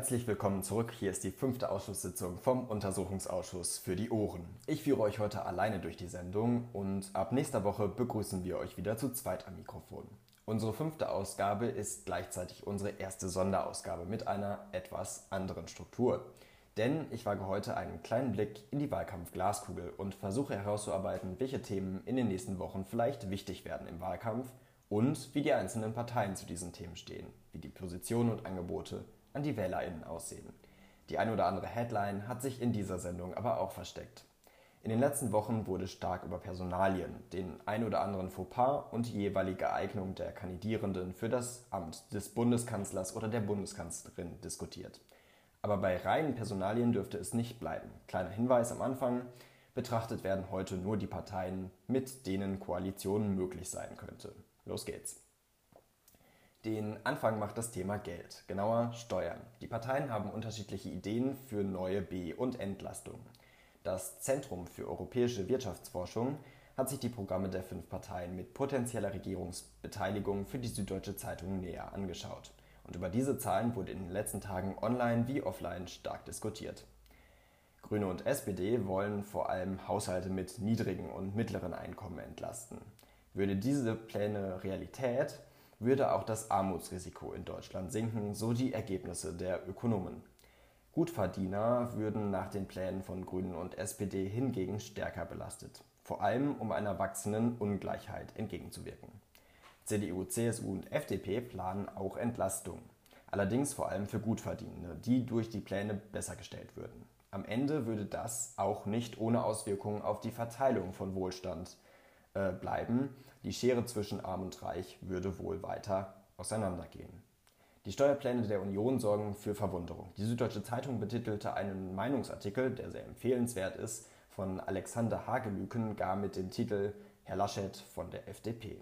Herzlich willkommen zurück. Hier ist die fünfte Ausschusssitzung vom Untersuchungsausschuss für die Ohren. Ich führe euch heute alleine durch die Sendung und ab nächster Woche begrüßen wir euch wieder zu zweit am Mikrofon. Unsere fünfte Ausgabe ist gleichzeitig unsere erste Sonderausgabe mit einer etwas anderen Struktur. Denn ich wage heute einen kleinen Blick in die Wahlkampf-Glaskugel und versuche herauszuarbeiten, welche Themen in den nächsten Wochen vielleicht wichtig werden im Wahlkampf und wie die einzelnen Parteien zu diesen Themen stehen, wie die Positionen und Angebote an die WählerInnen aussehen. Die ein oder andere Headline hat sich in dieser Sendung aber auch versteckt. In den letzten Wochen wurde stark über Personalien, den ein oder anderen Fauxpas und die jeweilige Eignung der Kandidierenden für das Amt des Bundeskanzlers oder der Bundeskanzlerin diskutiert. Aber bei reinen Personalien dürfte es nicht bleiben. Kleiner Hinweis am Anfang. Betrachtet werden heute nur die Parteien, mit denen Koalitionen möglich sein könnte. Los geht's. Den Anfang macht das Thema Geld, genauer Steuern. Die Parteien haben unterschiedliche Ideen für neue B- und Entlastungen. Das Zentrum für europäische Wirtschaftsforschung hat sich die Programme der fünf Parteien mit potenzieller Regierungsbeteiligung für die Süddeutsche Zeitung näher angeschaut. Und über diese Zahlen wurde in den letzten Tagen online wie offline stark diskutiert. Grüne und SPD wollen vor allem Haushalte mit niedrigen und mittleren Einkommen entlasten. Würde diese Pläne Realität, würde auch das Armutsrisiko in Deutschland sinken, so die Ergebnisse der Ökonomen. Gutverdiener würden nach den Plänen von Grünen und SPD hingegen stärker belastet, vor allem um einer wachsenden Ungleichheit entgegenzuwirken. CDU, CSU und FDP planen auch Entlastungen, allerdings vor allem für Gutverdienende, die durch die Pläne besser gestellt würden. Am Ende würde das auch nicht ohne Auswirkungen auf die Verteilung von Wohlstand äh, bleiben, die Schere zwischen Arm und Reich würde wohl weiter auseinandergehen. Die Steuerpläne der Union sorgen für Verwunderung. Die Süddeutsche Zeitung betitelte einen Meinungsartikel, der sehr empfehlenswert ist, von Alexander Hagelüken gar mit dem Titel Herr Laschet von der FDP.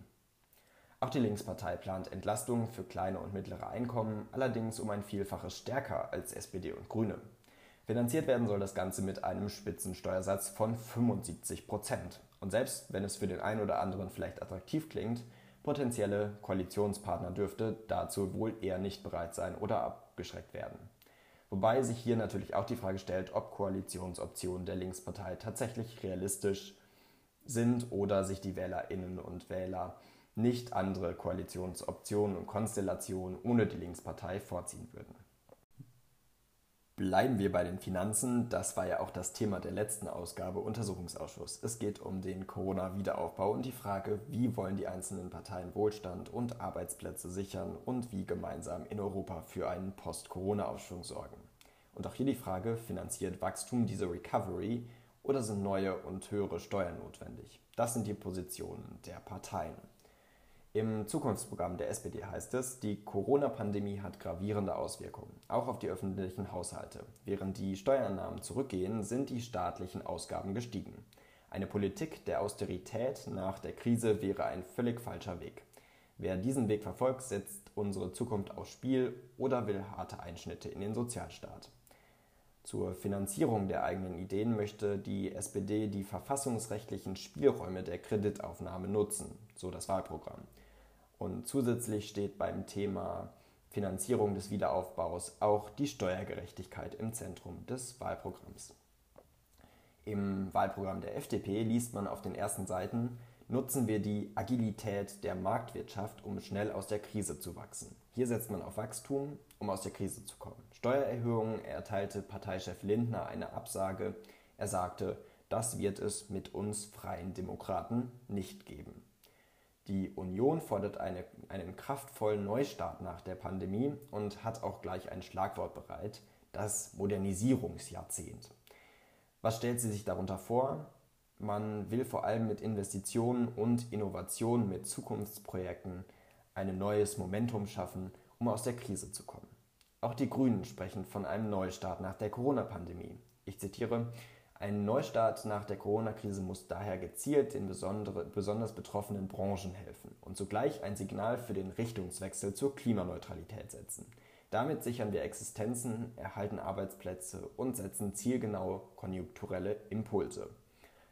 Auch die Linkspartei plant Entlastungen für kleine und mittlere Einkommen, allerdings um ein Vielfaches stärker als SPD und Grüne. Finanziert werden soll das Ganze mit einem Spitzensteuersatz von 75 Prozent. Und selbst wenn es für den einen oder anderen vielleicht attraktiv klingt, potenzielle Koalitionspartner dürfte dazu wohl eher nicht bereit sein oder abgeschreckt werden. Wobei sich hier natürlich auch die Frage stellt, ob Koalitionsoptionen der Linkspartei tatsächlich realistisch sind oder sich die Wählerinnen und Wähler nicht andere Koalitionsoptionen und Konstellationen ohne die Linkspartei vorziehen würden. Bleiben wir bei den Finanzen. Das war ja auch das Thema der letzten Ausgabe Untersuchungsausschuss. Es geht um den Corona-Wiederaufbau und die Frage, wie wollen die einzelnen Parteien Wohlstand und Arbeitsplätze sichern und wie gemeinsam in Europa für einen Post-Corona-Aufschwung sorgen. Und auch hier die Frage, finanziert Wachstum diese Recovery oder sind neue und höhere Steuern notwendig? Das sind die Positionen der Parteien. Im Zukunftsprogramm der SPD heißt es, die Corona-Pandemie hat gravierende Auswirkungen, auch auf die öffentlichen Haushalte. Während die Steuereinnahmen zurückgehen, sind die staatlichen Ausgaben gestiegen. Eine Politik der Austerität nach der Krise wäre ein völlig falscher Weg. Wer diesen Weg verfolgt, setzt unsere Zukunft aufs Spiel oder will harte Einschnitte in den Sozialstaat. Zur Finanzierung der eigenen Ideen möchte die SPD die verfassungsrechtlichen Spielräume der Kreditaufnahme nutzen, so das Wahlprogramm. Und zusätzlich steht beim Thema Finanzierung des Wiederaufbaus auch die Steuergerechtigkeit im Zentrum des Wahlprogramms. Im Wahlprogramm der FDP liest man auf den ersten Seiten, nutzen wir die Agilität der Marktwirtschaft, um schnell aus der Krise zu wachsen. Hier setzt man auf Wachstum, um aus der Krise zu kommen. Steuererhöhungen erteilte Parteichef Lindner eine Absage. Er sagte, das wird es mit uns freien Demokraten nicht geben. Die Union fordert eine, einen kraftvollen Neustart nach der Pandemie und hat auch gleich ein Schlagwort bereit, das Modernisierungsjahrzehnt. Was stellt sie sich darunter vor? Man will vor allem mit Investitionen und Innovationen, mit Zukunftsprojekten ein neues Momentum schaffen, um aus der Krise zu kommen. Auch die Grünen sprechen von einem Neustart nach der Corona-Pandemie. Ich zitiere, ein Neustart nach der Corona-Krise muss daher gezielt den besonders betroffenen Branchen helfen und zugleich ein Signal für den Richtungswechsel zur Klimaneutralität setzen. Damit sichern wir Existenzen, erhalten Arbeitsplätze und setzen zielgenaue konjunkturelle Impulse.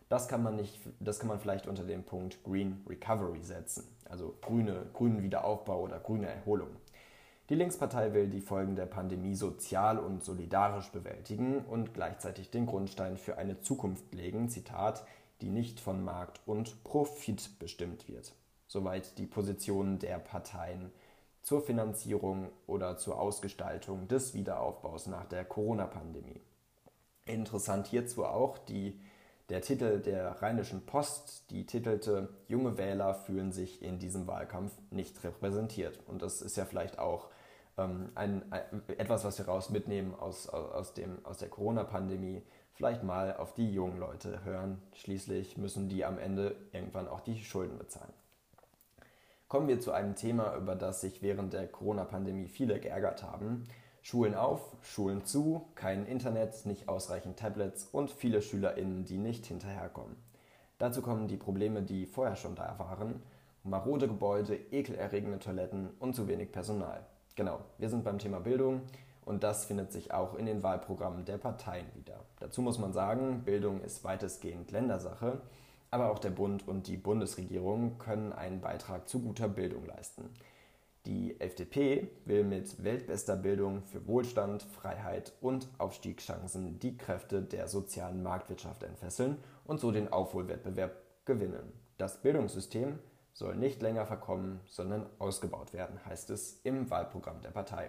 Das kann man, nicht, das kann man vielleicht unter dem Punkt Green Recovery setzen, also grüne, grünen Wiederaufbau oder grüne Erholung. Die Linkspartei will die Folgen der Pandemie sozial und solidarisch bewältigen und gleichzeitig den Grundstein für eine Zukunft legen, Zitat, die nicht von Markt und Profit bestimmt wird. Soweit die Positionen der Parteien zur Finanzierung oder zur Ausgestaltung des Wiederaufbaus nach der Corona-Pandemie. Interessant hierzu auch die, der Titel der Rheinischen Post, die titelte Junge Wähler fühlen sich in diesem Wahlkampf nicht repräsentiert. Und das ist ja vielleicht auch ähm, ein, ein, etwas, was wir raus mitnehmen aus, aus, dem, aus der Corona-Pandemie. Vielleicht mal auf die jungen Leute hören. Schließlich müssen die am Ende irgendwann auch die Schulden bezahlen. Kommen wir zu einem Thema, über das sich während der Corona-Pandemie viele geärgert haben. Schulen auf, Schulen zu, kein Internet, nicht ausreichend Tablets und viele SchülerInnen, die nicht hinterherkommen. Dazu kommen die Probleme, die vorher schon da waren. Marode Gebäude, ekelerregende Toiletten und zu wenig Personal. Genau, wir sind beim Thema Bildung und das findet sich auch in den Wahlprogrammen der Parteien wieder. Dazu muss man sagen, Bildung ist weitestgehend Ländersache aber auch der Bund und die Bundesregierung können einen Beitrag zu guter Bildung leisten. Die FDP will mit weltbester Bildung für Wohlstand, Freiheit und Aufstiegschancen die Kräfte der sozialen Marktwirtschaft entfesseln und so den Aufholwettbewerb gewinnen. Das Bildungssystem soll nicht länger verkommen, sondern ausgebaut werden, heißt es im Wahlprogramm der Partei.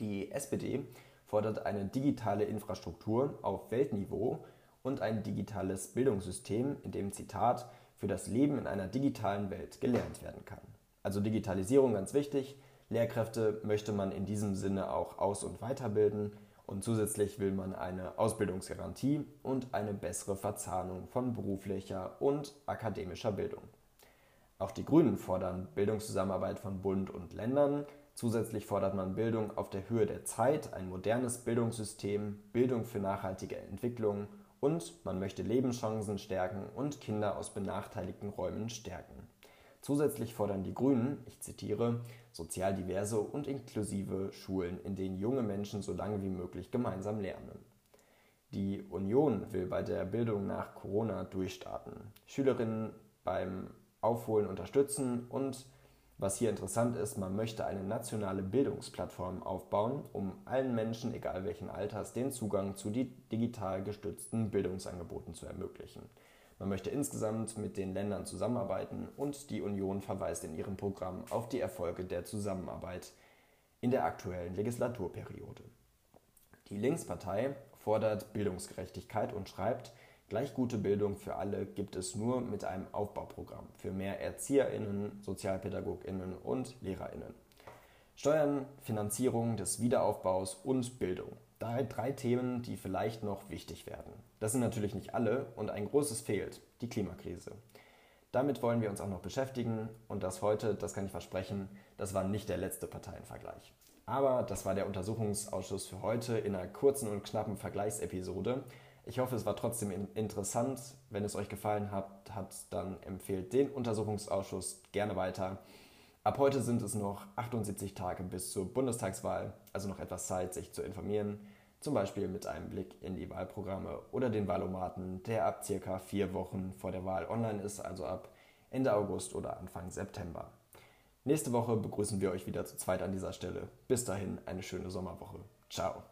Die SPD fordert eine digitale Infrastruktur auf Weltniveau, und ein digitales Bildungssystem, in dem Zitat für das Leben in einer digitalen Welt gelernt werden kann. Also Digitalisierung ganz wichtig. Lehrkräfte möchte man in diesem Sinne auch aus- und weiterbilden und zusätzlich will man eine Ausbildungsgarantie und eine bessere Verzahnung von beruflicher und akademischer Bildung. Auch die Grünen fordern Bildungszusammenarbeit von Bund und Ländern. Zusätzlich fordert man Bildung auf der Höhe der Zeit, ein modernes Bildungssystem, Bildung für nachhaltige Entwicklung und man möchte Lebenschancen stärken und Kinder aus benachteiligten Räumen stärken. Zusätzlich fordern die Grünen, ich zitiere, sozial diverse und inklusive Schulen, in denen junge Menschen so lange wie möglich gemeinsam lernen. Die Union will bei der Bildung nach Corona durchstarten, Schülerinnen beim Aufholen unterstützen und was hier interessant ist, man möchte eine nationale Bildungsplattform aufbauen, um allen Menschen, egal welchen Alters, den Zugang zu digital gestützten Bildungsangeboten zu ermöglichen. Man möchte insgesamt mit den Ländern zusammenarbeiten und die Union verweist in ihrem Programm auf die Erfolge der Zusammenarbeit in der aktuellen Legislaturperiode. Die Linkspartei fordert Bildungsgerechtigkeit und schreibt, Gleich gute Bildung für alle gibt es nur mit einem Aufbauprogramm für mehr ErzieherInnen, SozialpädagogInnen und LehrerInnen. Steuern, Finanzierung des Wiederaufbaus und Bildung. Drei, drei Themen, die vielleicht noch wichtig werden. Das sind natürlich nicht alle und ein großes fehlt, die Klimakrise. Damit wollen wir uns auch noch beschäftigen und das heute, das kann ich versprechen, das war nicht der letzte Parteienvergleich. Aber das war der Untersuchungsausschuss für heute in einer kurzen und knappen Vergleichsepisode. Ich hoffe, es war trotzdem interessant. Wenn es euch gefallen hat, hat dann empfehlt den Untersuchungsausschuss gerne weiter. Ab heute sind es noch 78 Tage bis zur Bundestagswahl, also noch etwas Zeit, sich zu informieren, zum Beispiel mit einem Blick in die Wahlprogramme oder den Wahlomaten, der ab circa vier Wochen vor der Wahl online ist, also ab Ende August oder Anfang September. Nächste Woche begrüßen wir euch wieder zu zweit an dieser Stelle. Bis dahin eine schöne Sommerwoche. Ciao.